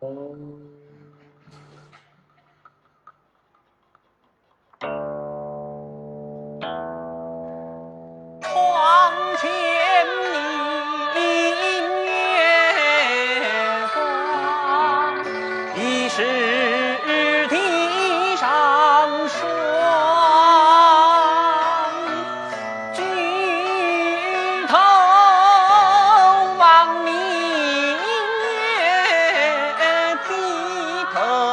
窗前明月，是。Oh.